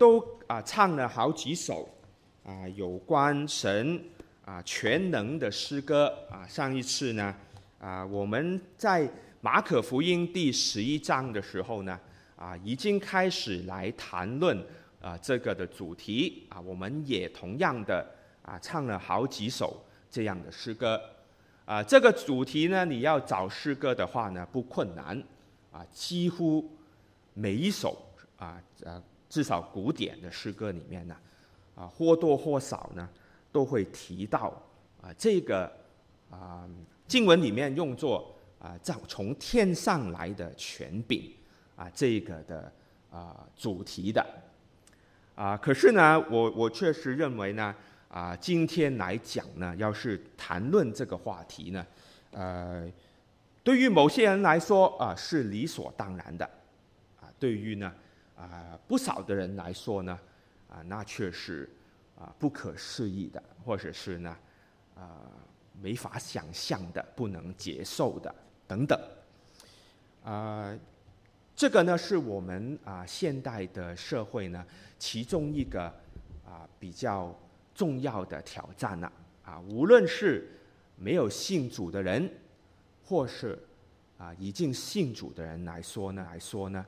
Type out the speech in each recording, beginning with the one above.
都啊唱了好几首啊有关神啊全能的诗歌啊。上一次呢啊我们在马可福音第十一章的时候呢啊已经开始来谈论啊这个的主题啊。我们也同样的啊唱了好几首这样的诗歌啊。这个主题呢，你要找诗歌的话呢不困难啊，几乎每一首啊啊。至少古典的诗歌里面呢，啊或多或少呢都会提到啊这个啊经文里面用作啊造从天上来的权柄啊这个的啊主题的啊可是呢我我确实认为呢啊今天来讲呢要是谈论这个话题呢呃对于某些人来说啊是理所当然的啊对于呢。啊，不少的人来说呢，啊，那却是啊不可思议的，或者是呢，啊没法想象的、不能接受的等等。啊，这个呢是我们啊现代的社会呢其中一个啊比较重要的挑战了。啊，无论是没有信主的人，或是啊已经信主的人来说呢，来说呢。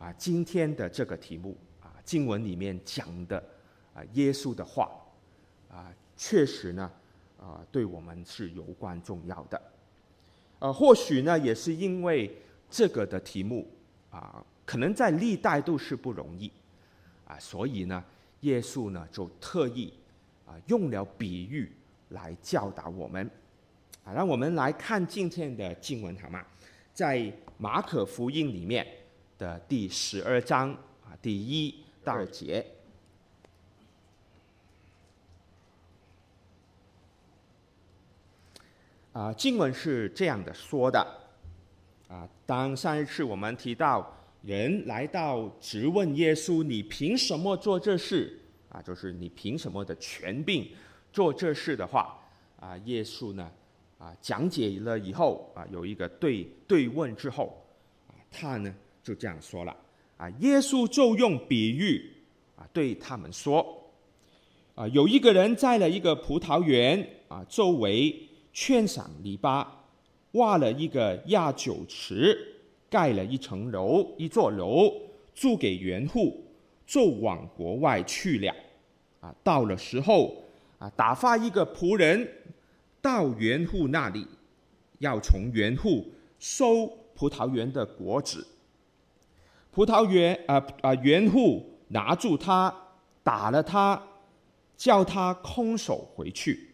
啊，今天的这个题目啊，经文里面讲的啊，耶稣的话啊，确实呢啊，对我们是有关重要的。呃，或许呢，也是因为这个的题目啊，可能在历代都是不容易啊，所以呢，耶稣呢就特意啊用了比喻来教导我们。啊，让我们来看今天的经文好吗？在马可福音里面。的第十二章啊，第一到二节啊，经文是这样的说的啊。当上一次我们提到人来到质问耶稣：“你凭什么做这事？”啊，就是你凭什么的权柄做这事的话啊，耶稣呢啊讲解了以后啊，有一个对对问之后啊，他呢。就这样说了啊，耶稣就用比喻啊对他们说啊，有一个人在了一个葡萄园啊，周围圈上篱笆，挖了一个压酒池，盖了一层楼，一座楼，租给园户，就往国外去了啊。到了时候啊，打发一个仆人到园户那里，要从园户收葡萄园的果子。葡萄园啊啊，园户拿住他，打了他，叫他空手回去。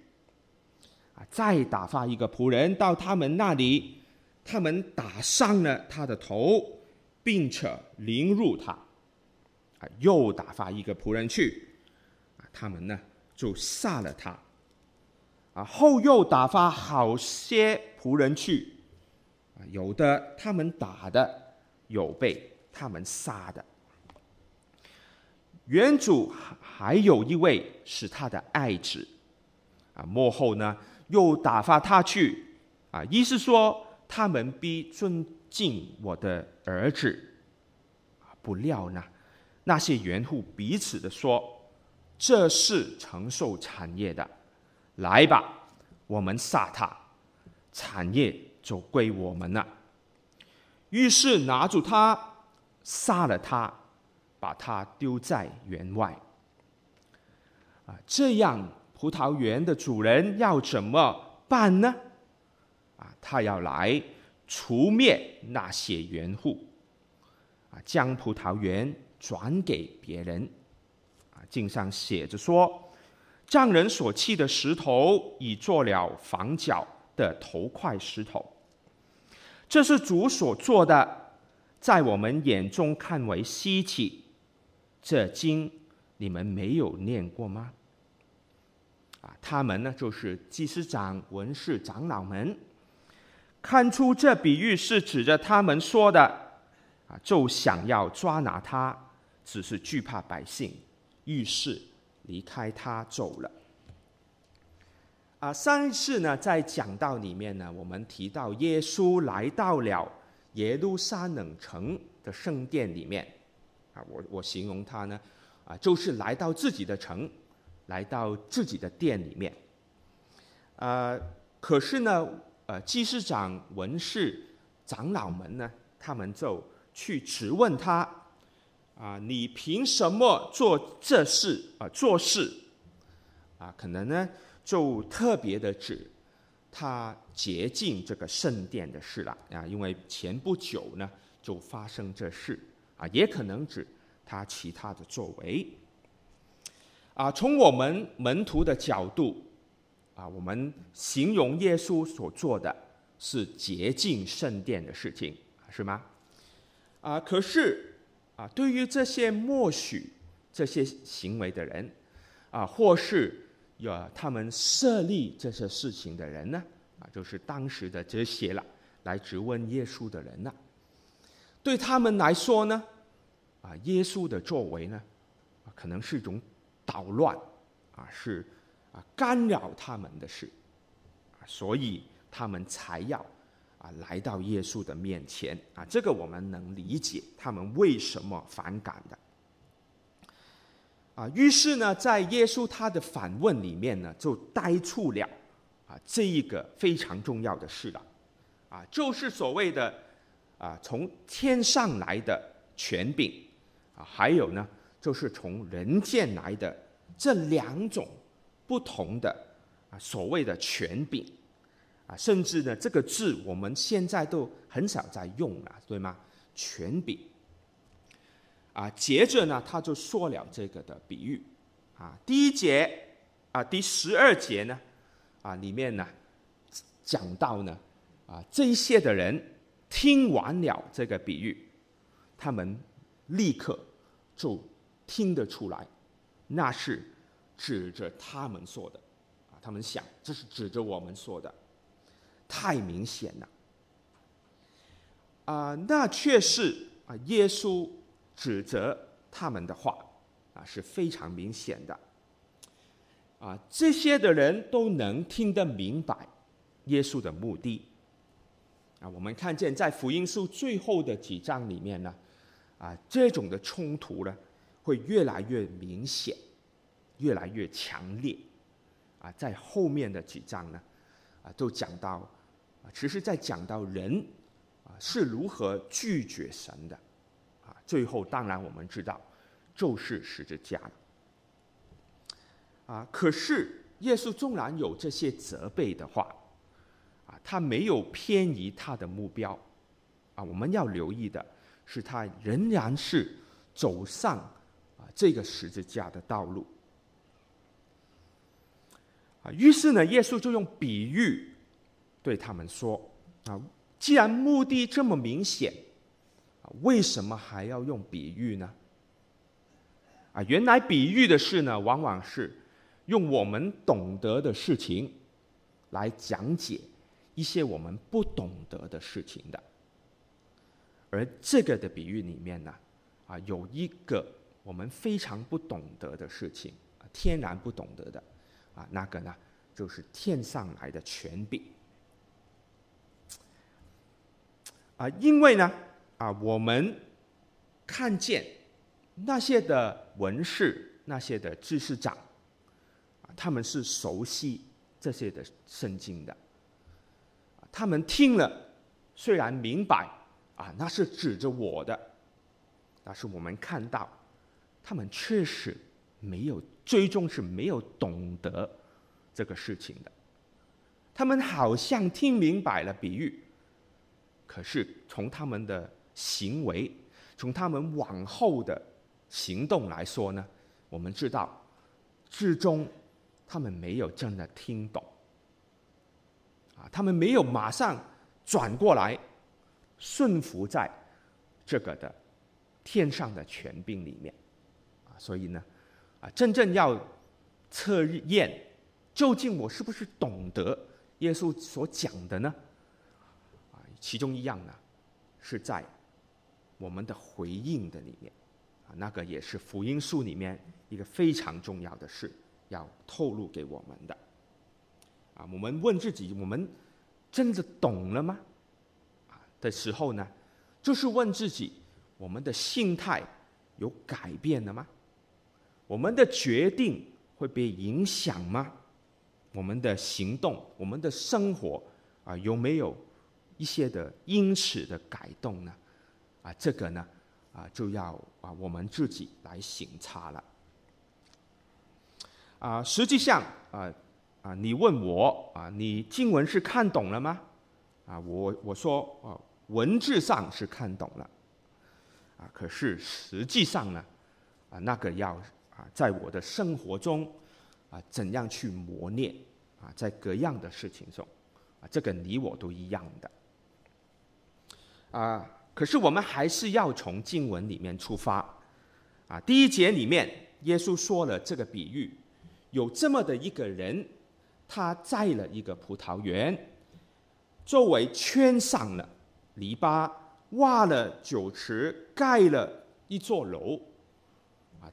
啊，再打发一个仆人到他们那里，他们打伤了他的头，并且凌辱他。啊，又打发一个仆人去，啊，他们呢就杀了他。啊，后又打发好些仆人去，啊，有的他们打的，有被。他们杀的。原主还有一位是他的爱子，啊，幕后呢又打发他去，啊，意思说他们必尊敬我的儿子，不料呢，那些原户彼此的说，这是承受产业的，来吧，我们杀他，产业就归我们了。于是拿住他。杀了他，把他丢在园外。啊，这样葡萄园的主人要怎么办呢？啊，他要来除灭那些园户，啊，将葡萄园转给别人。啊，经上写着说，匠人所弃的石头，已做了房角的头块石头。这是主所做的。在我们眼中看为稀奇，这经你们没有念过吗？啊，他们呢，就是祭司长、文士、长老们，看出这比喻是指着他们说的，啊，就想要抓拿他，只是惧怕百姓，于是离开他走了。啊，上一次呢，在讲道里面呢，我们提到耶稣来到了。耶路撒冷城的圣殿里面，啊，我我形容他呢，啊，就是来到自己的城，来到自己的殿里面。呃，可是呢，呃，祭司长、文士、长老们呢，他们就去质问他，啊，你凭什么做这事啊？做事啊，可能呢，就特别的指他洁净这个圣殿的事了啊，因为前不久呢，就发生这事啊，也可能指他其他的作为啊。从我们门徒的角度。啊，我们形容耶稣所做的是洁净圣殿的事情，是吗？啊，可是啊，对于这些默许这些行为的人，啊，或是有他们设立这些事情的人呢，啊，就是当时的这些了，来质问耶稣的人呢，对他们来说呢，啊，耶稣的作为呢，可能是一种捣乱，啊，是啊。干扰他们的事，所以他们才要啊来到耶稣的面前啊。这个我们能理解他们为什么反感的啊。于是呢，在耶稣他的反问里面呢，就带出了啊这一个非常重要的事了啊，就是所谓的啊从天上来的权柄啊，还有呢就是从人间来的这两种。不同的啊，所谓的权柄啊，甚至呢，这个字我们现在都很少在用了，对吗？权柄啊，接着呢，他就说了这个的比喻。啊，第一节啊，第十二节呢啊，里面呢讲到呢啊，这一些的人听完了这个比喻，他们立刻就听得出来，那是。指着他们说的，啊，他们想这是指着我们说的，太明显了，啊，那却是啊，耶稣指责他们的话，啊，是非常明显的，啊，这些的人都能听得明白耶稣的目的，啊，我们看见在福音书最后的几章里面呢，啊，这种的冲突呢，会越来越明显。越来越强烈，啊，在后面的几章呢，啊，都讲到，啊，其实在讲到人，啊，是如何拒绝神的，最后当然我们知道，就是十字架了，啊，可是耶稣纵然有这些责备的话，啊，他没有偏移他的目标，啊，我们要留意的是，他仍然是走上啊这个十字架的道路。啊于是呢，耶稣就用比喻对他们说：“啊，既然目的这么明显，为什么还要用比喻呢？啊，原来比喻的事呢，往往是用我们懂得的事情来讲解一些我们不懂得的事情的。而这个的比喻里面呢，啊，有一个我们非常不懂得的事情，天然不懂得的。”啊，那个呢，就是天上来的权柄。啊，因为呢，啊，我们看见那些的文士、那些的知识长，他们是熟悉这些的圣经的。他们听了，虽然明白，啊，那是指着我的，但是我们看到，他们确实没有。最终是没有懂得这个事情的，他们好像听明白了比喻，可是从他们的行为，从他们往后的行动来说呢，我们知道，至终他们没有真的听懂，啊，他们没有马上转过来顺服在这个的天上的权柄里面，啊，所以呢。啊真正要测验，究竟我是不是懂得耶稣所讲的呢？其中一样呢，是在我们的回应的里面，啊，那个也是福音书里面一个非常重要的事，要透露给我们的。啊，我们问自己，我们真的懂了吗？啊的时候呢，就是问自己，我们的心态有改变了吗？我们的决定会被影响吗？我们的行动、我们的生活啊，有没有一些的因此的改动呢？啊，这个呢，啊，就要啊我们自己来省察了。啊，实际上啊啊，你问我啊，你经文是看懂了吗？啊，我我说啊，文字上是看懂了。啊，可是实际上呢，啊，那个要啊，在我的生活中啊，怎样去磨练啊，在各样的事情中啊，这个你我都一样的。啊，可是我们还是要从经文里面出发。啊，第一节里面，耶稣说了这个比喻，有这么的一个人，他栽了一个葡萄园，周围圈上了篱笆。挖了酒池，盖了一座楼，啊，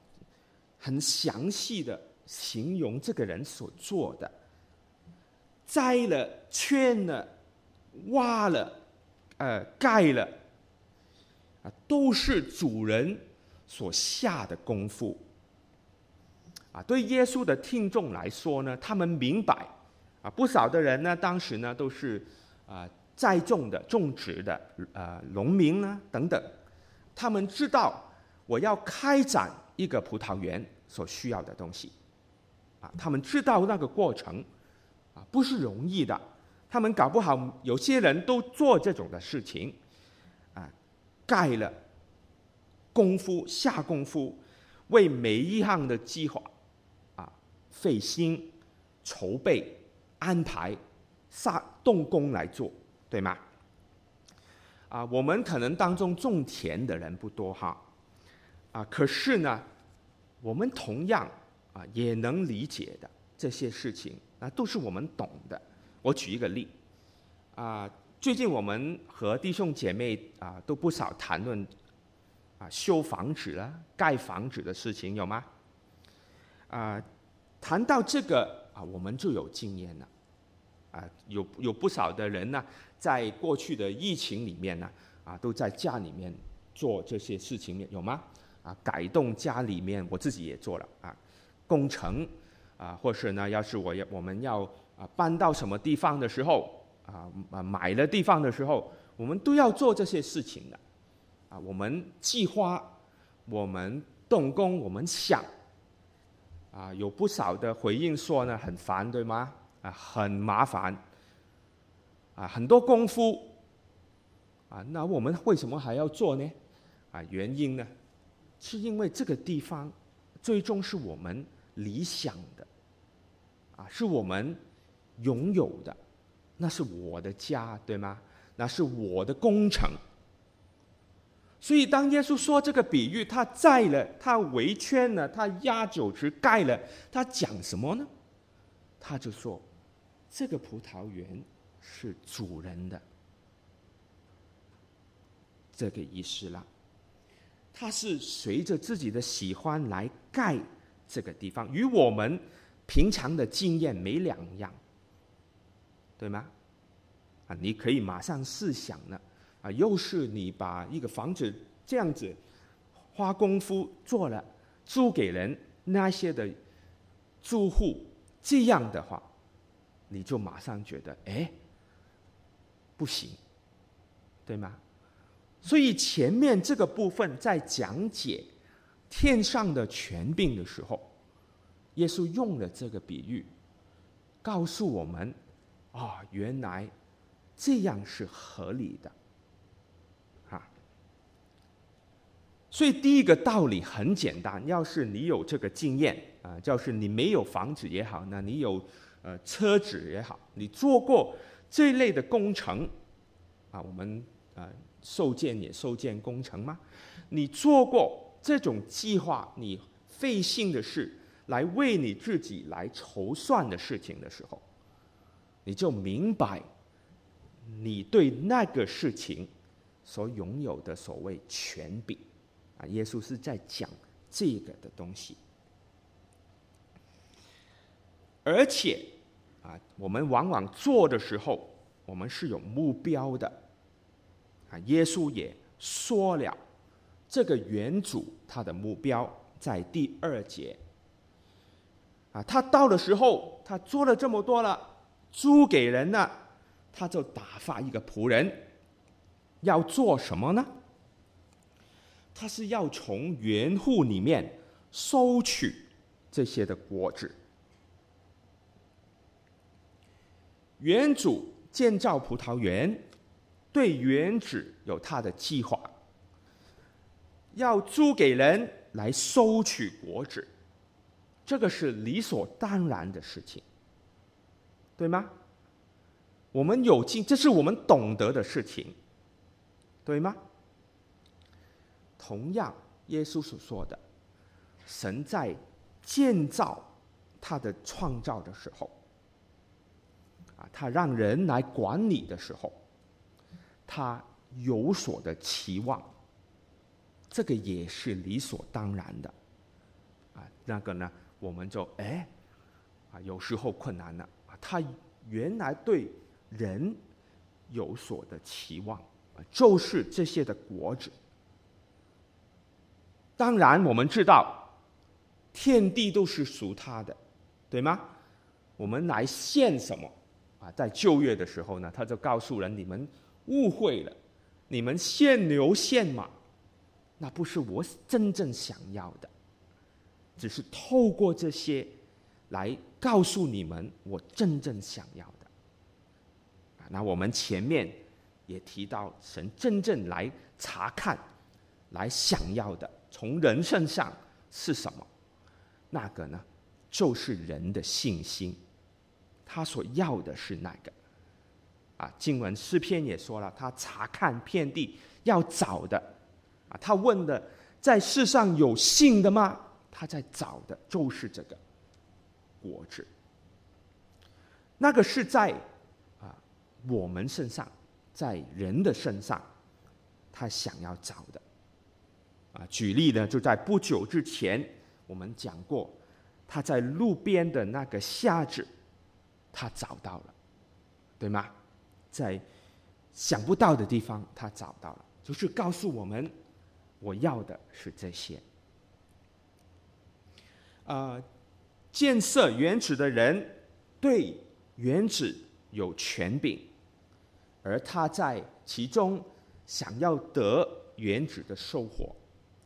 很详细的形容这个人所做的，栽了、圈了、挖了，呃，盖了，啊，都是主人所下的功夫。啊，对耶稣的听众来说呢，他们明白，啊，不少的人呢，当时呢都是啊。栽种的、种植的，呃，农民呢等等，他们知道我要开展一个葡萄园所需要的东西，啊，他们知道那个过程，啊，不是容易的。他们搞不好有些人都做这种的事情，盖了功夫下功夫，为每一项的计划，啊，费心筹备安排，下动工来做。对吗？啊，我们可能当中种田的人不多哈，啊，可是呢，我们同样啊也能理解的这些事情啊，都是我们懂的。我举一个例，啊，最近我们和弟兄姐妹啊都不少谈论啊修房子啊、盖房子的事情，有吗？啊，谈到这个啊，我们就有经验了。啊，有有不少的人呢，在过去的疫情里面呢，啊，都在家里面做这些事情，有吗？啊，改动家里面，我自己也做了啊，工程啊，或是呢，要是我要我们要啊搬到什么地方的时候啊，啊买了地方的时候，我们都要做这些事情的，啊，我们计划，我们动工，我们想，啊，有不少的回应说呢，很烦，对吗？啊，很麻烦，啊，很多功夫，啊，那我们为什么还要做呢？啊，原因呢，是因为这个地方最终是我们理想的，啊，是我们拥有的，那是我的家，对吗？那是我的工程。所以，当耶稣说这个比喻，他在了，他围圈了，他压酒池盖了，他讲什么呢？他就说。这个葡萄园是主人的，这个意思了。他是随着自己的喜欢来盖这个地方，与我们平常的经验没两样，对吗？啊，你可以马上试想了，啊，又是你把一个房子这样子花功夫做了，租给人那些的住户，这样的话。你就马上觉得，哎，不行，对吗？所以前面这个部分在讲解天上的权柄的时候，耶稣用了这个比喻，告诉我们，啊，原来这样是合理的，啊。所以第一个道理很简单，要是你有这个经验啊，就是你没有房子也好，那你有。呃，车子也好，你做过这类的工程啊？我们呃，受建也受建工程吗？你做过这种计划，你费心的事，来为你自己来筹算的事情的时候，你就明白，你对那个事情所拥有的所谓权柄啊，耶稣是在讲这个的东西，而且。啊，我们往往做的时候，我们是有目标的。啊，耶稣也说了，这个原主他的目标在第二节。啊，他到的时候，他做了这么多了，租给人了，他就打发一个仆人，要做什么呢？他是要从园户里面收取这些的果子。园主建造葡萄园，对园子有他的计划，要租给人来收取果子。这个是理所当然的事情，对吗？我们有经，这是我们懂得的事情，对吗？同样，耶稣所说的，神在建造他的创造的时候，啊，他让人来管理的时候，他有所的期望，这个也是理所当然的，啊，那个呢？我们就哎，啊，有时候困难了。他原来对人有所的期望，就是这些的果子。当然，我们知道天地都是属他的，对吗？我们来献什么啊？在旧约的时候呢，他就告诉人：你们误会了，你们献牛献马，那不是我真正想要的。只是透过这些来告诉你们我真正想要的。那我们前面也提到，神真正来查看、来想要的，从人身上是什么？那个呢，就是人的信心。他所要的是那个。啊，经文诗篇也说了，他查看遍地要找的。啊，他问的，在世上有信的吗？他在找的就是这个果子，那个是在啊我们身上，在人的身上，他想要找的。啊，举例呢，就在不久之前，我们讲过，他在路边的那个瞎子，他找到了，对吗？在想不到的地方，他找到了，就是告诉我们，我要的是这些。啊、建设原子的人对原子有权柄，而他在其中想要得原子的收获，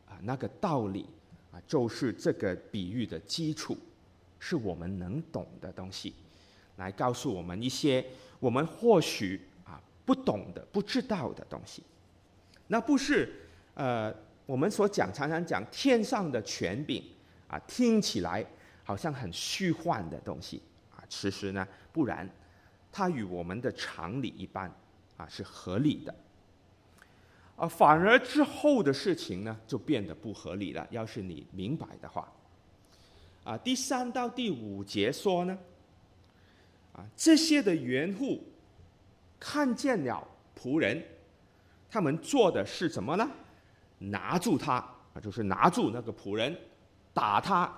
啊，那个道理啊，就是这个比喻的基础，是我们能懂的东西，来告诉我们一些我们或许啊不懂的、不知道的东西。那不是呃，我们所讲常常讲天上的权柄。啊，听起来好像很虚幻的东西啊，其实呢，不然，它与我们的常理一般啊，是合理的。啊，反而之后的事情呢，就变得不合理了。要是你明白的话，啊，第三到第五节说呢，啊，这些的园户看见了仆人，他们做的是什么呢？拿住他啊，就是拿住那个仆人。打他，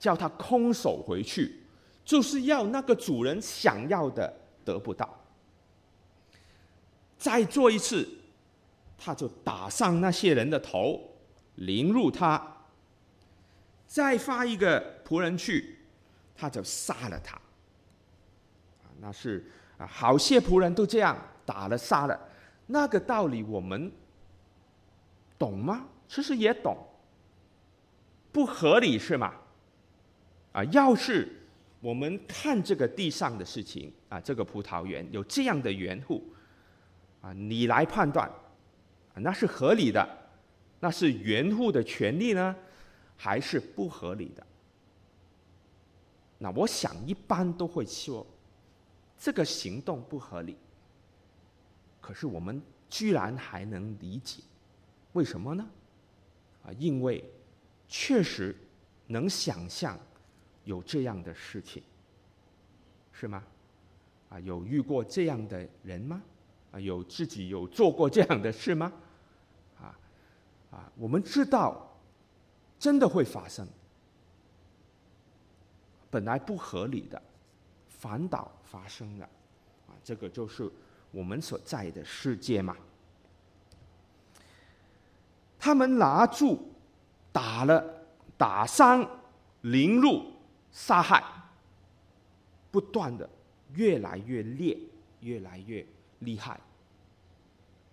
叫他空手回去，就是要那个主人想要的得不到。再做一次，他就打上那些人的头，凌辱他。再发一个仆人去，他就杀了他。那是啊，好些仆人都这样打了杀了，那个道理我们懂吗？其实也懂。不合理是吗？啊，要是我们看这个地上的事情啊，这个葡萄园有这样的园户啊，你来判断，啊，那是合理的，那是园户的权利呢，还是不合理的？那我想一般都会说，这个行动不合理。可是我们居然还能理解，为什么呢？啊，因为。确实能想象有这样的事情，是吗？啊，有遇过这样的人吗？啊，有自己有做过这样的事吗？啊，啊，我们知道真的会发生，本来不合理的，反倒发生了，啊，这个就是我们所在的世界嘛。他们拿住打了、打伤、凌辱、杀害，不断的越来越烈，越来越厉害。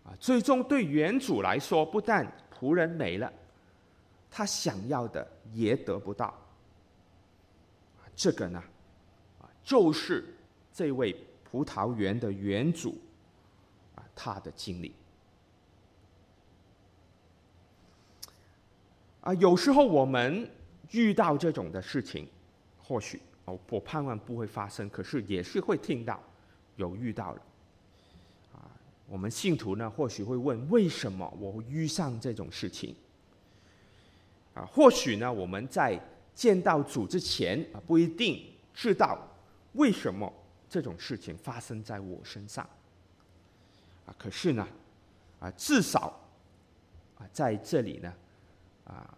啊，最终对原主来说，不但仆人没了，他想要的也得不到。这个呢，啊，就是这位葡萄园的园主啊，他的经历。啊，有时候我们遇到这种的事情，或许哦，我盼望不会发生，可是也是会听到有遇到了。啊，我们信徒呢，或许会问：为什么我遇上这种事情？啊，或许呢，我们在见到主之前啊，不一定知道为什么这种事情发生在我身上。啊，可是呢，啊，至少啊，在这里呢，啊。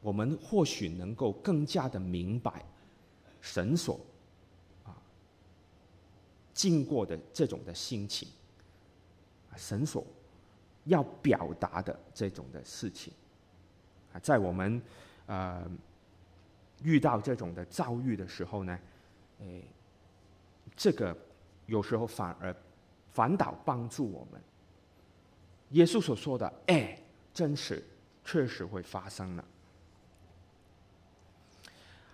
我们或许能够更加的明白绳索啊经过的这种的心情，绳索要表达的这种的事情啊，在我们呃遇到这种的遭遇的时候呢，诶，这个有时候反而反倒帮助我们。耶稣所说的，哎，真实确实会发生了。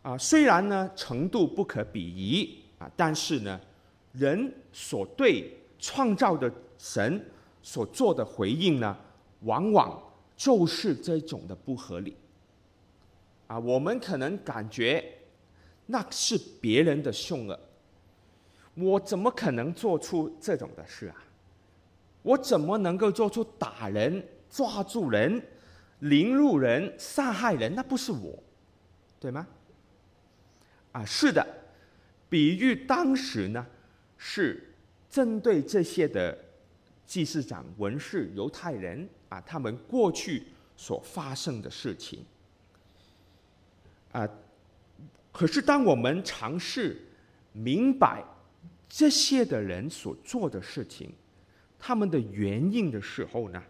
啊，虽然呢程度不可比拟啊，但是呢，人所对创造的神所做的回应呢，往往就是这种的不合理。啊，我们可能感觉那是别人的凶恶，我怎么可能做出这种的事啊？我怎么能够做出打人、抓住人、凌辱人、杀害人？那不是我，对吗？啊，是的，比喻当时呢，是针对这些的祭司长、文士、犹太人啊，他们过去所发生的事情。啊，可是当我们尝试明白这些的人所做的事情，他们的原因的时候呢，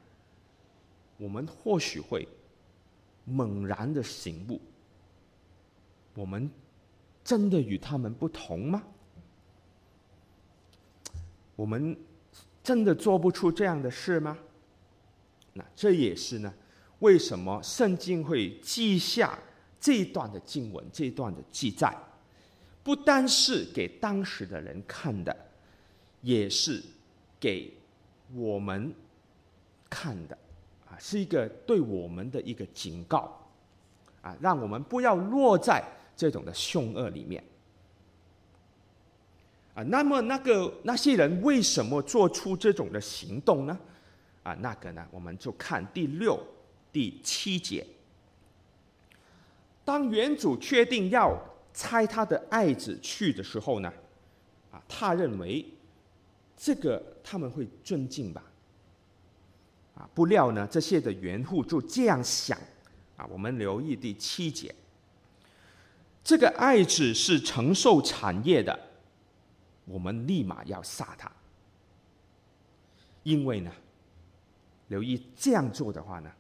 我们或许会猛然的醒悟，我们。真的与他们不同吗？我们真的做不出这样的事吗？那这也是呢，为什么圣经会记下这一段的经文，这一段的记载，不单是给当时的人看的，也是给我们看的啊，是一个对我们的一个警告啊，让我们不要落在。这种的凶恶里面，啊，那么那个那些人为什么做出这种的行动呢？啊，那个呢，我们就看第六、第七节。当原主确定要差他的爱子去的时候呢，啊，他认为这个他们会尊敬吧，啊，不料呢，这些的原户就这样想，啊，我们留意第七节。这个爱子是承受产业的，我们立马要杀他，因为呢，留意这样做的话呢，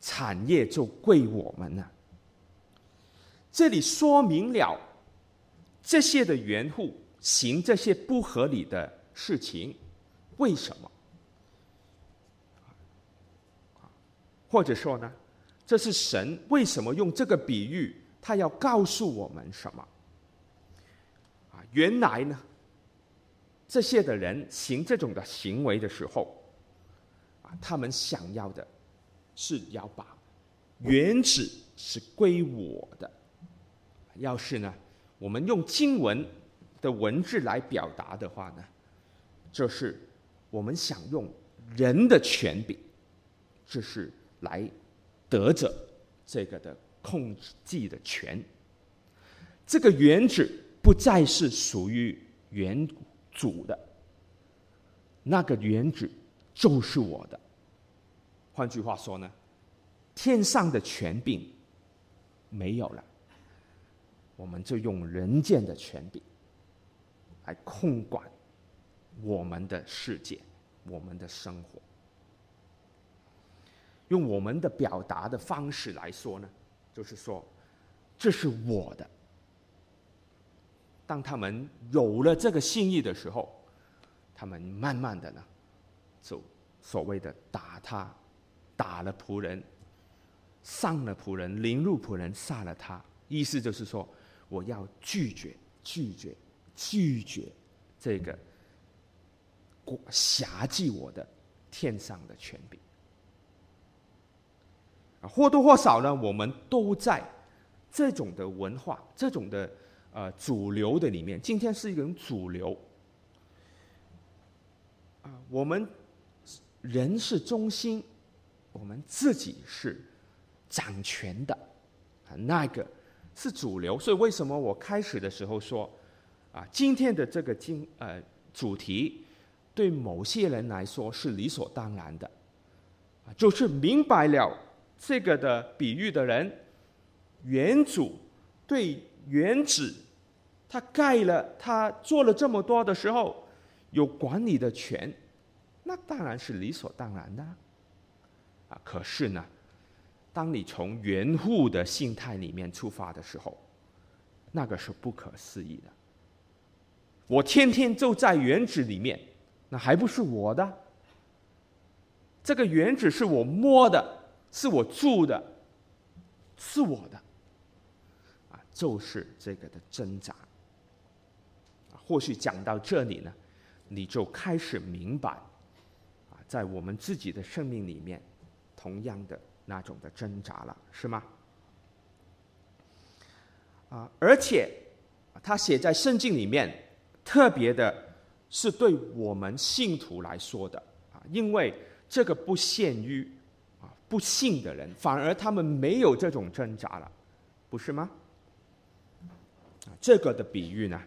产业就归我们了。这里说明了这些的园户行这些不合理的事情，为什么？或者说呢，这是神为什么用这个比喻？他要告诉我们什么？啊，原来呢，这些的人行这种的行为的时候，啊，他们想要的是要把原子是归我的。要是呢，我们用经文的文字来表达的话呢，就是我们想用人的权柄，就是来得着这个的。控制的权，这个原子不再是属于原主的，那个原子就是我的。换句话说呢，天上的权柄没有了，我们就用人间的权柄来控管我们的世界，我们的生活。用我们的表达的方式来说呢，就是说，这是我的。当他们有了这个心意的时候，他们慢慢的呢，就所谓的打他，打了仆人，伤了仆人，凌辱仆人，杀了他。意思就是说，我要拒绝，拒绝，拒绝这个辖制我的天上的权柄。啊，或多或少呢，我们都在这种的文化、这种的呃主流的里面。今天是一种主流啊，我们人是中心，我们自己是掌权的啊，那个是主流。所以为什么我开始的时候说啊，今天的这个经呃主题对某些人来说是理所当然的啊，就是明白了。这个的比喻的人，原主对原子，他盖了，他做了这么多的时候，有管理的权，那当然是理所当然的。啊，可是呢，当你从原户的心态里面出发的时候，那个是不可思议的。我天天就在原子里面，那还不是我的？这个原子是我摸的。是我住的，是我的，啊，就是这个的挣扎。或许讲到这里呢，你就开始明白，啊，在我们自己的生命里面，同样的那种的挣扎了，是吗？啊，而且他写在圣经里面，特别的是对我们信徒来说的啊，因为这个不限于。不信的人，反而他们没有这种挣扎了，不是吗？这个的比喻呢，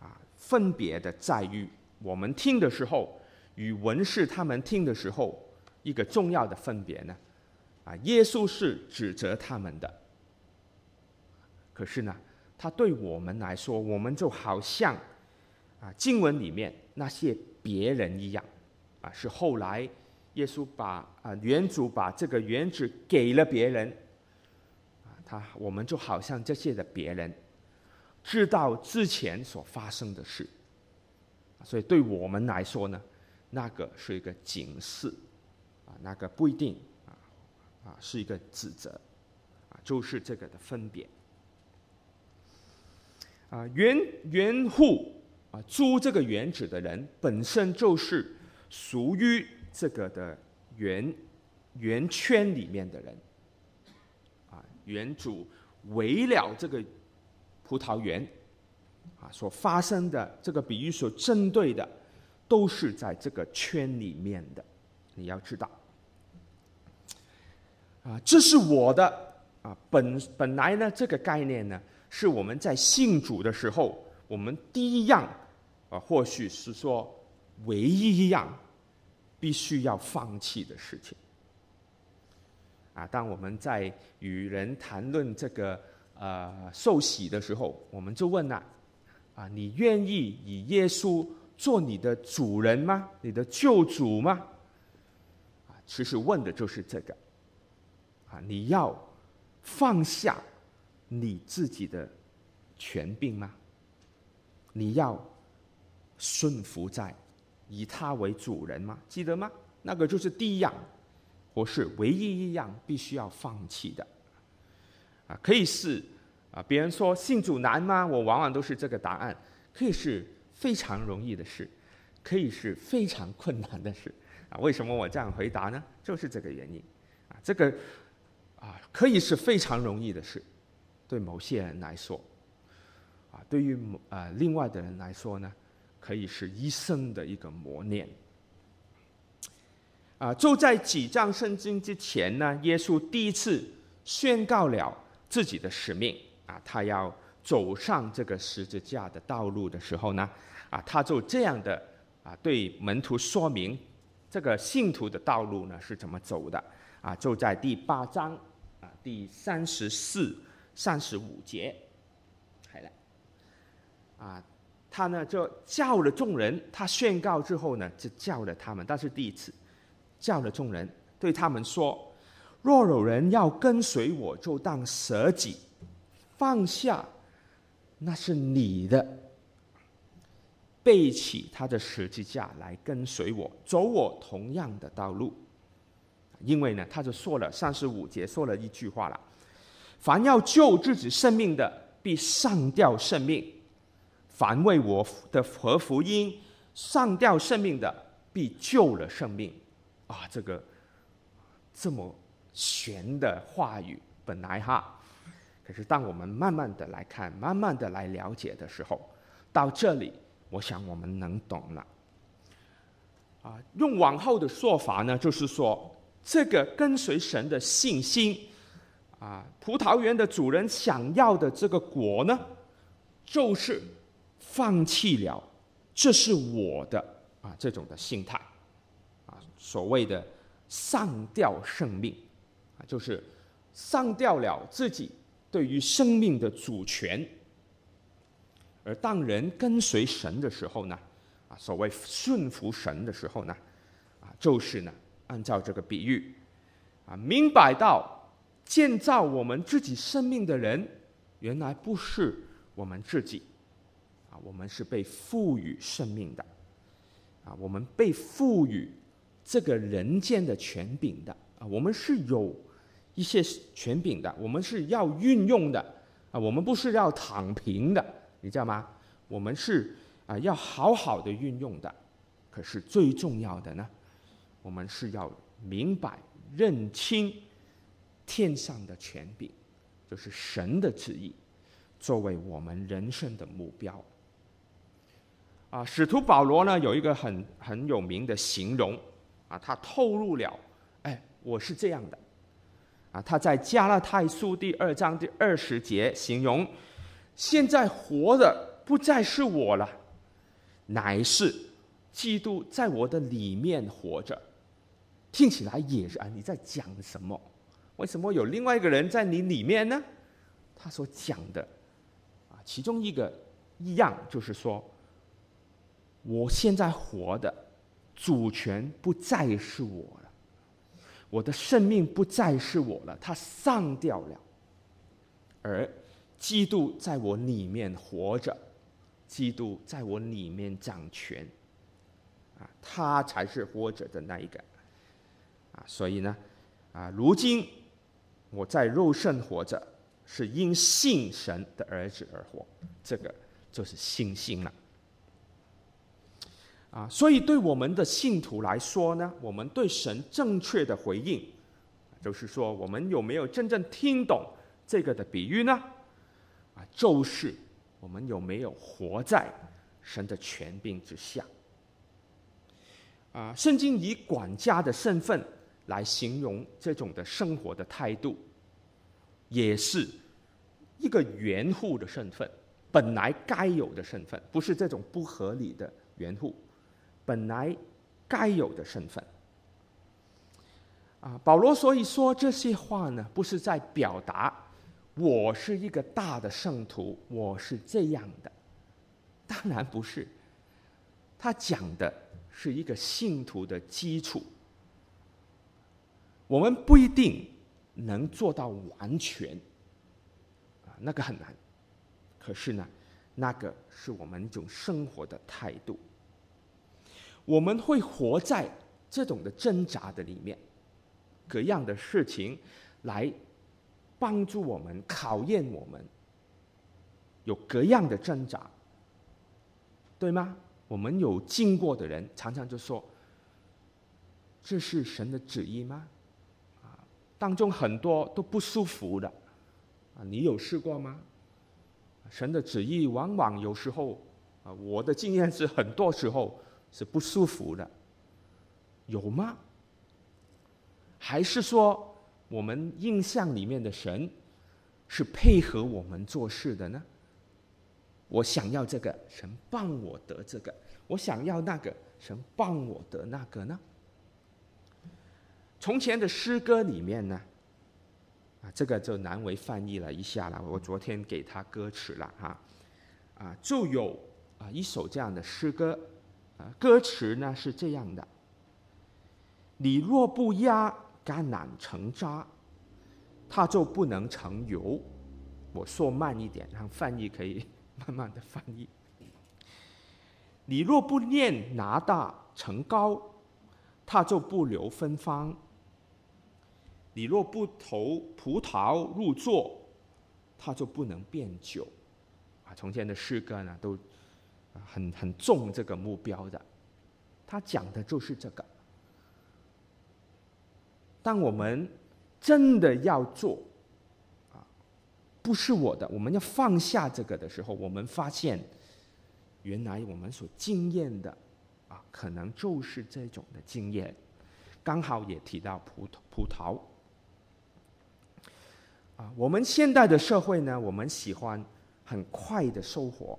啊，分别的在于我们听的时候，与文士他们听的时候，一个重要的分别呢，啊，耶稣是指责他们的，可是呢，他对我们来说，我们就好像啊，经文里面那些别人一样，啊，是后来。耶稣把啊原主把这个原子给了别人，啊，他我们就好像这些的别人，知道之前所发生的事，所以对我们来说呢，那个是一个警示，啊，那个不一定啊啊是一个指责，啊，就是这个的分别。啊，原原户啊租这个原子的人本身就是属于。这个的圆圆圈里面的人，啊，原主围了这个葡萄园，啊，所发生的这个比喻所针对的，都是在这个圈里面的。你要知道，啊，这是我的啊，本本来呢，这个概念呢，是我们在信主的时候，我们第一样啊，或许是说唯一一样。必须要放弃的事情啊！当我们在与人谈论这个呃受洗的时候，我们就问了：啊，你愿意以耶稣做你的主人吗？你的救主吗？啊，其实问的就是这个啊！你要放下你自己的权柄吗？你要顺服在？以他为主人吗？记得吗？那个就是第一样，或是唯一一样必须要放弃的。啊，可以是啊，别人说信主难吗？我往往都是这个答案。可以是非常容易的事，可以是非常困难的事。啊，为什么我这样回答呢？就是这个原因。啊，这个啊，可以是非常容易的事，对某些人来说。啊，对于啊另外的人来说呢？可以是一生的一个磨练啊！就在几章圣经之前呢，耶稣第一次宣告了自己的使命啊，他要走上这个十字架的道路的时候呢，啊，他就这样的啊对门徒说明这个信徒的道路呢是怎么走的啊，就在第八章啊第三十四、三十五节，好了啊。他呢就叫了众人，他宣告之后呢就叫了他们，但是第一次叫了众人，对他们说：若有人要跟随我，就当舍己，放下那是你的，背起他的十字架来跟随我，走我同样的道路。因为呢，他就说了三十五节，说了一句话了：凡要救自己生命的，必上吊生命；凡为我的和福音上吊生命的，必救了生命。啊，这个这么。玄的话语本来哈，可是当我们慢慢的来看，慢慢的来了解的时候，到这里，我想我们能懂了。啊，用往后的说法呢，就是说这个跟随神的信心，啊，葡萄园的主人想要的这个果呢，就是放弃了，这是我的啊这种的心态，啊，所谓的丧掉生命。啊，就是丧掉了自己对于生命的主权，而当人跟随神的时候呢，啊，所谓顺服神的时候呢，啊，就是呢，按照这个比喻，啊，明白到建造我们自己生命的人，原来不是我们自己，我们是被赋予生命的，啊，我们被赋予这个人间的权柄的，啊，我们是有。一些权柄的，我们是要运用的啊，我们不是要躺平的，你知道吗？我们是啊，要好好的运用的。可是最重要的呢，我们是要明白认清天上的权柄，就是神的旨意，作为我们人生的目标。啊，使徒保罗呢，有一个很很有名的形容啊，他透露了，哎，我是这样的。啊，他在加拉太书第二章第二十节形容：现在活的不再是我了，乃是基督在我的里面活着。听起来也是啊，你在讲什么？为什么有另外一个人在你里面呢？他所讲的啊，其中一个一样就是说，我现在活的主权不再是我了。我的生命不再是我了，它丧掉了，而基督在我里面活着，基督在我里面掌权，啊，他才是活着的那一个，啊，所以呢，啊，如今我在肉身活着，是因信神的儿子而活，这个就是信心了。啊，所以对我们的信徒来说呢，我们对神正确的回应，就是说，我们有没有真正听懂这个的比喻呢？啊，就是我们有没有活在神的权柄之下？啊，圣经以管家的身份来形容这种的生活的态度，也是一个园户的身份，本来该有的身份，不是这种不合理的园户。本来该有的身份啊，保罗所以说这些话呢，不是在表达我是一个大的圣徒，我是这样的，当然不是。他讲的是一个信徒的基础，我们不一定能做到完全啊，那个很难。可是呢，那个是我们一种生活的态度。我们会活在这种的挣扎的里面，各样的事情来帮助我们、考验我们，有各样的挣扎，对吗？我们有经过的人常常就说：“这是神的旨意吗？”啊，当中很多都不舒服的，啊，你有试过吗？神的旨意往往有时候，啊，我的经验是很多时候。是不舒服的，有吗？还是说我们印象里面的神是配合我们做事的呢？我想要这个，神帮我得这个；我想要那个，神帮我得那个呢？从前的诗歌里面呢，啊，这个就难为翻译了一下了。我昨天给他歌词了哈，啊，就有啊一首这样的诗歌。啊，歌词呢是这样的：你若不压橄榄成渣，它就不能成油。我说慢一点，让翻译可以慢慢的翻译。你若不念拿大成高，它就不留芬芳；你若不投葡萄入座，它就不能变酒。啊，从前的诗歌呢，都很很重这个目标的。他讲的就是这个。当我们真的要做，啊，不是我的，我们要放下这个的时候，我们发现，原来我们所经验的，啊，可能就是这种的经验。刚好也提到葡萄葡萄，啊，我们现代的社会呢，我们喜欢很快的收获，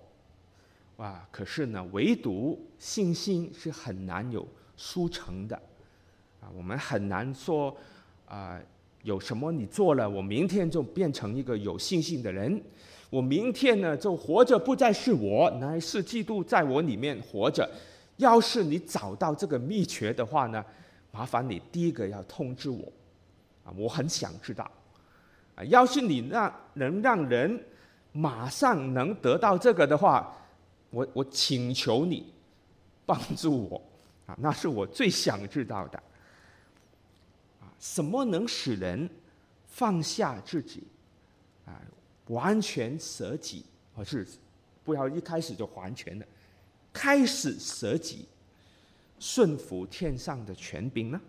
啊，可是呢，唯独信心是很难有速成的。啊，我们很难说，啊、有什么你做了，我明天就变成一个有信心的人。我明天呢，就活着不再是我，乃是基督在我里面活着。要是你找到这个秘诀的话呢，麻烦你第一个要通知我，啊，我很想知道。啊，要是你让能让人马上能得到这个的话，我我请求你帮助我，啊，那是我最想知道的啊。什么能使人放下自己，啊，完全舍己，或是不要一开始就完全的，开始舍己，顺服天上的权柄呢？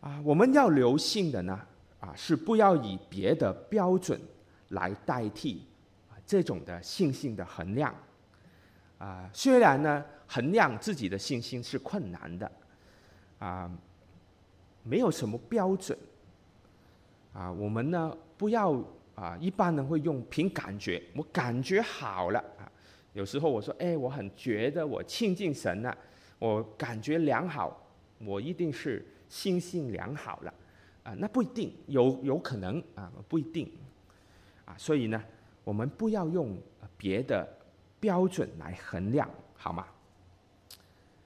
啊，我们要留心的呢，啊，是不要以别的标准来代替这种的信心的衡量。啊，虽然呢，衡量自己的信心是困难的，啊。没有什么标准，啊，我们呢不要啊，一般人会用凭感觉，我感觉好了啊。有时候我说，哎，我很觉得我亲近神了，我感觉良好，我一定是心性良好了，啊，那不一定，有有可能啊，不一定，啊，所以呢，我们不要用别的标准来衡量，好吗？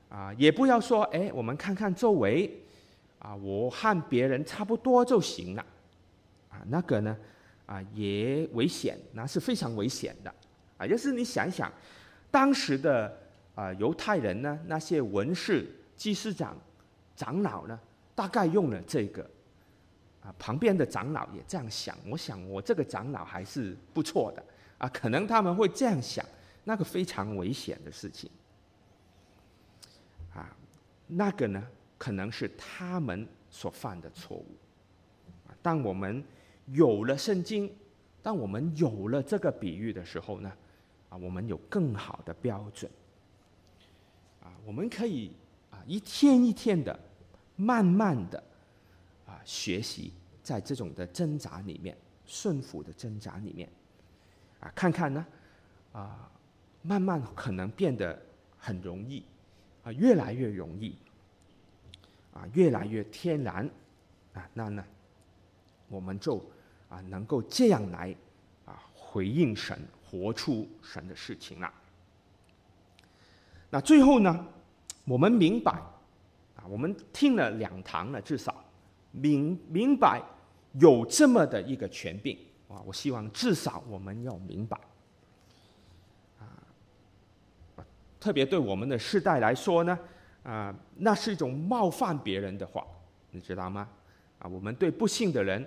啊，也不要说，哎，我们看看周围。啊，我和别人差不多就行了，啊，那个呢，啊，也危险，那是非常危险的，啊，要是你想一想，当时的啊犹太人呢，那些文士、祭司长、长老呢，大概用了这个，旁边的长老也这样想，我想我这个长老还是不错的，啊，可能他们会这样想，那个非常危险的事情，啊，那个呢？可能是他们所犯的错误。当我们有了圣经，当我们有了这个比喻的时候呢，啊，我们有更好的标准。啊，我们可以啊一天一天的，慢慢的啊学习，在这种的挣扎里面，顺服的挣扎里面，啊，看看呢，啊，慢慢可能变得很容易，啊，越来越容易。啊，越来越天然，啊，那呢，我们就啊能够这样来啊回应神，活出神的事情了。那最后呢，我们明白，啊，我们听了两堂了，至少明明白有这么的一个权柄啊，我希望至少我们要明白，啊，特别对我们的世代来说呢。啊，那是一种冒犯别人的话，你知道吗？啊，我们对不信的人，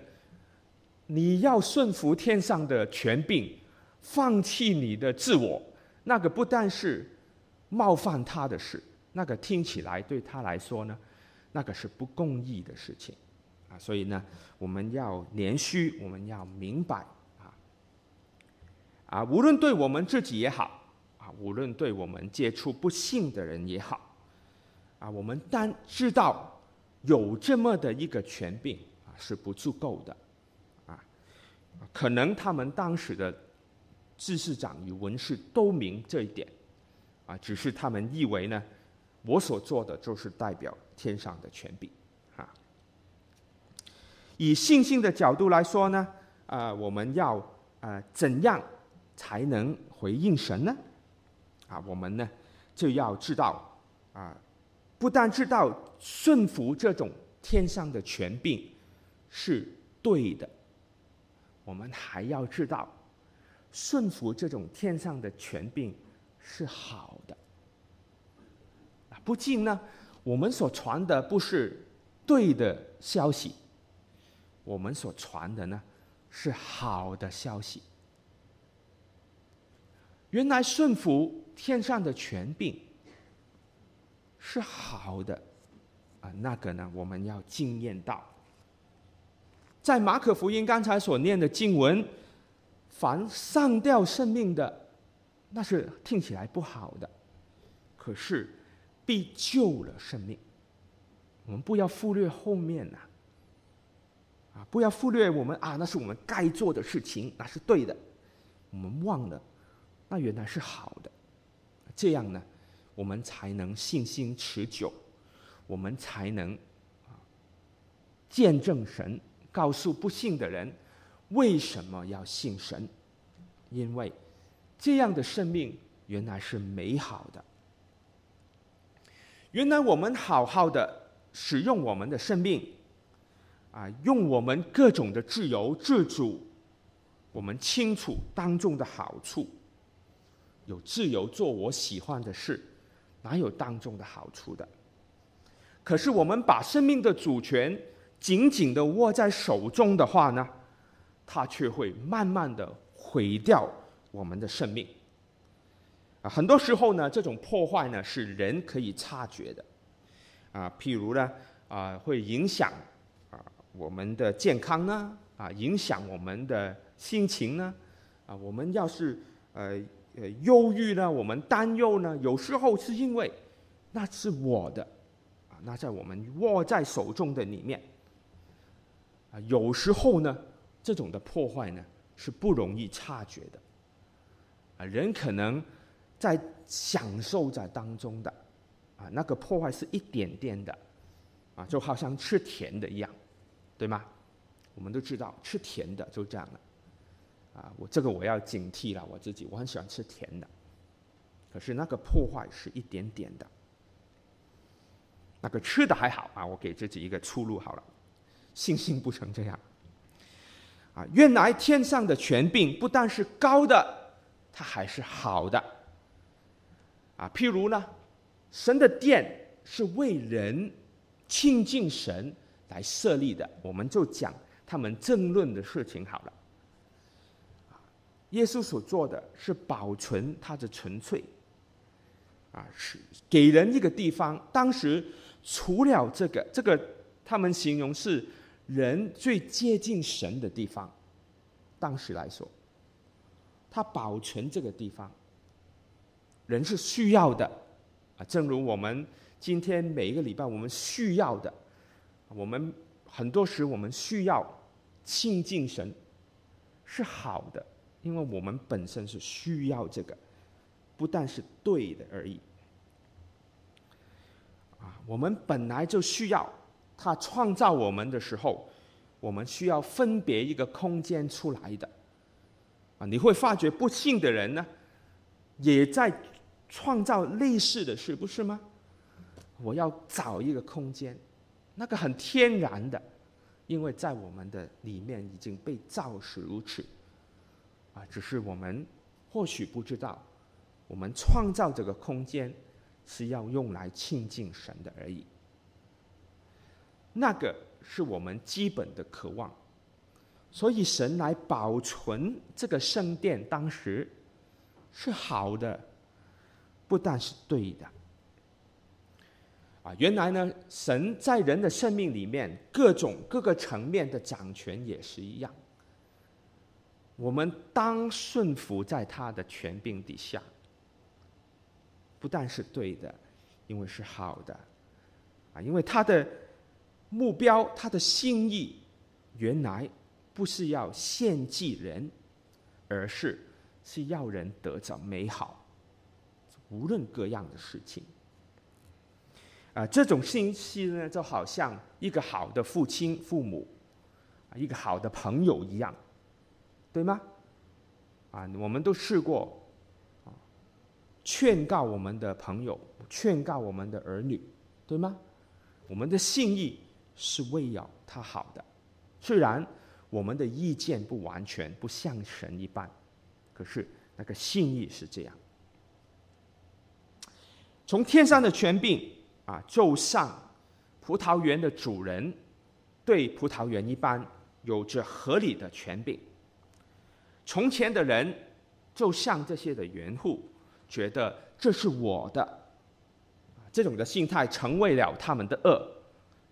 你要顺服天上的权柄，放弃你的自我，那个不但是冒犯他的事，那个听起来对他来说呢，那个是不公义的事情，所以呢，我们要连续，我们要明白，啊，啊，无论对我们自己也好，啊，无论对我们接触不信的人也好。啊，我们单知道有这么的一个权柄啊，是不足够的，啊，可能他们当时的祭司长与文士都明这一点，啊，只是他们以为呢，我所做的就是代表天上的权柄，以信心的角度来说呢，啊，我们要啊怎样才能回应神呢？啊，我们呢就要知道啊。不但知道顺服这种天上的权柄，是对的，我们还要知道，顺服这种天上的权柄是好的。啊，不仅呢，我们所传的不是对的消息，我们所传的呢是好的消息。原来顺服天上的权柄是好的啊，那个呢，我们要经验到。在马可福音刚才所念的经文，凡上吊生命的，那是听起来不好的，可是必救了生命。我们不要忽略后面呐，啊，啊不要忽略我们啊，那是我们该做的事情，那是对的。我们忘了，那原来是好的，这样呢，我们才能信心持久，我们才能啊见证神。告诉不信的人，为什么要信神？因为这样的生命原来是美好的。原来我们好好的使用我们的生命，啊，用我们各种的自由自主，我们清楚当中的好处。有自由做我喜欢的事，哪有当中的好处的？可是我们把生命的主权，紧紧的握在手中的话呢，它却会慢慢的毁掉我们的生命。啊，很多时候呢，这种破坏呢是人可以察觉的。啊，譬如呢，啊，会影响我们的健康呢，啊，影响我们的心情呢，啊，我们要是呃呃忧郁呢，我们担忧呢，有时候是因为那是我的，啊，那在我们握在手中的里面。啊，有时候呢，这种的破坏呢是不容易察觉的。啊，人可能在享受在当中的，啊，那个破坏是一点点的，啊，就好像吃甜的一样，对吗？我们都知道吃甜的就这样了。啊，我这个我要警惕了，我自己我很喜欢吃甜的，可是那个破坏是一点点的。那个吃的还好啊，我给自己一个出路好了。信心不成这样，啊！原来天上的权柄不但是高的，它还是好的。啊，譬如呢，神的殿是为人亲近神来设立的，我们就讲他们争论的事情好了。耶稣所做的是保存他的纯粹，啊，是给人一个地方。当时除了这个，这个他们形容是。人最接近神的地方，当时来说，他保存这个地方，人是需要的啊。正如我们今天每一个礼拜我们需要的，我们很多时我们需要亲近神，是好的，因为我们本身是需要这个，不但是对的而已。啊，我们本来就需要。他创造我们的时候，我们需要分别一个空间出来的。啊，你会发觉不信的人呢，也在创造类似的事，不是吗？我要找一个空间，那个很天然的，因为在我们的里面已经被造是如此。啊，只是我们或许不知道，我们创造这个空间是要用来亲近神的而已。那个是我们基本的渴望，所以神来保存这个圣殿，当时是好的，不但是对的。啊，原来呢，神在人的生命里面各种各个层面的掌权也是一样，我们当顺服在他的权柄底下，不但是对的，因为是好的，啊，因为他的。目标，他的心意，原来不是要献祭人，而是是要人得着美好，无论各样的事情。啊，这种信息呢，就好像一个好的父亲、父母，啊，一个好的朋友一样，对吗？啊，我们都试过，啊，劝告我们的朋友，劝告我们的儿女，对吗？我们的信义。是为要他好的，虽然我们的意见不完全不像神一般，可是那个信义是这样。从天上的权柄啊，就像葡萄园的主人对葡萄园一般，有着合理的权柄。从前的人就像这些的园户，觉得这是我的，这种的心态成为了他们的恶。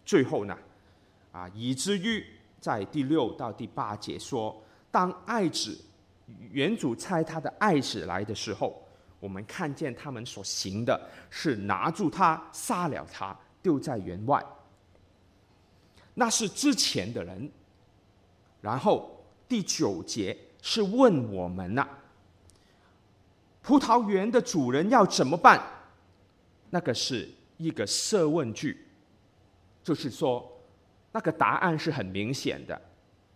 最后呢，啊，以至于在第六到第八节说，当爱子园主差他的爱子来的时候。我们看见他们所行的是拿住他，杀了他，丢在园外。那是之前的人。然后第九节是问我们呐：葡萄园的主人要怎么办？那个是一个设问句，就是说那个答案是很明显的，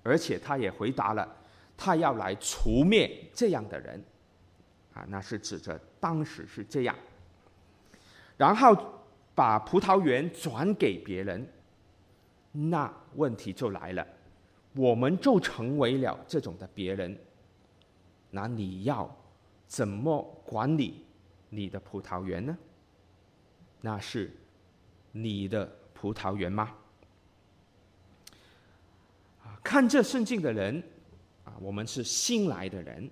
而且他也回答了，他要来除灭这样的人。啊，那是指着当时是这样，然后把葡萄园转给别人，那问题就来了，我们就成为了这种的别人，那你要怎么管理你的葡萄园呢？那是你的葡萄园吗？啊，看这圣经的人啊，我们是新来的人。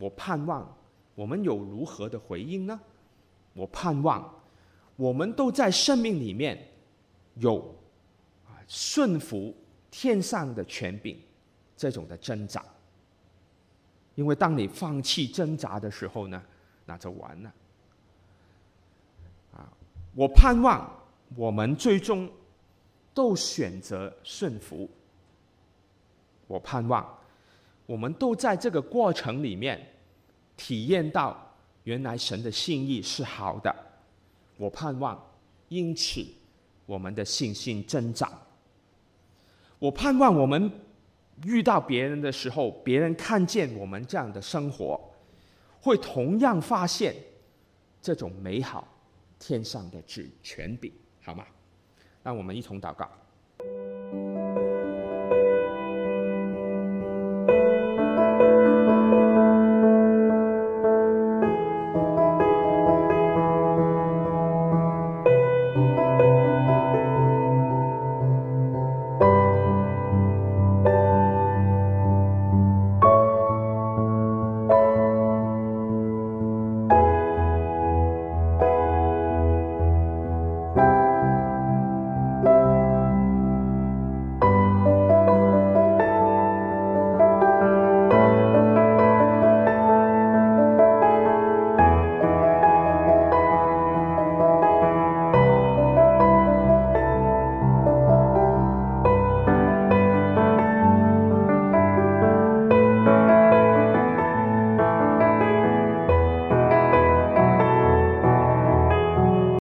我盼望我们有如何的回应呢？我盼望我们都在生命里面有啊顺服天上的权柄这种的挣扎。因为当你放弃挣扎的时候呢，那就完了。啊，我盼望我们最终都选择顺服。我盼望。我们都在这个过程里面体验到，原来神的心意是好的。我盼望，因此我们的信心增长。我盼望我们遇到别人的时候，别人看见我们这样的生活，会同样发现这种美好天上的主权柄，好吗？让我们一同祷告。